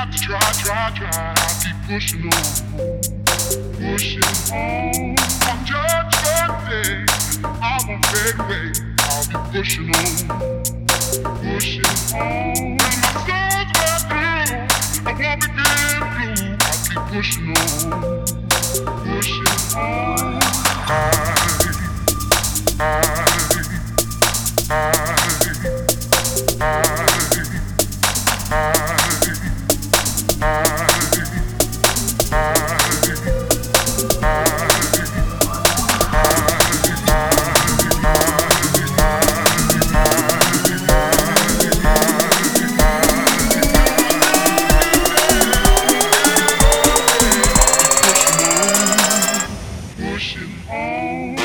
I try, I keep pushing on, pushing on. On Judgment Day, I won't fade away. I'll be pushing on, pushing on. When my soul's wet through, I won't be feeling blue. I keep pushing on, pushing on. Pushing on.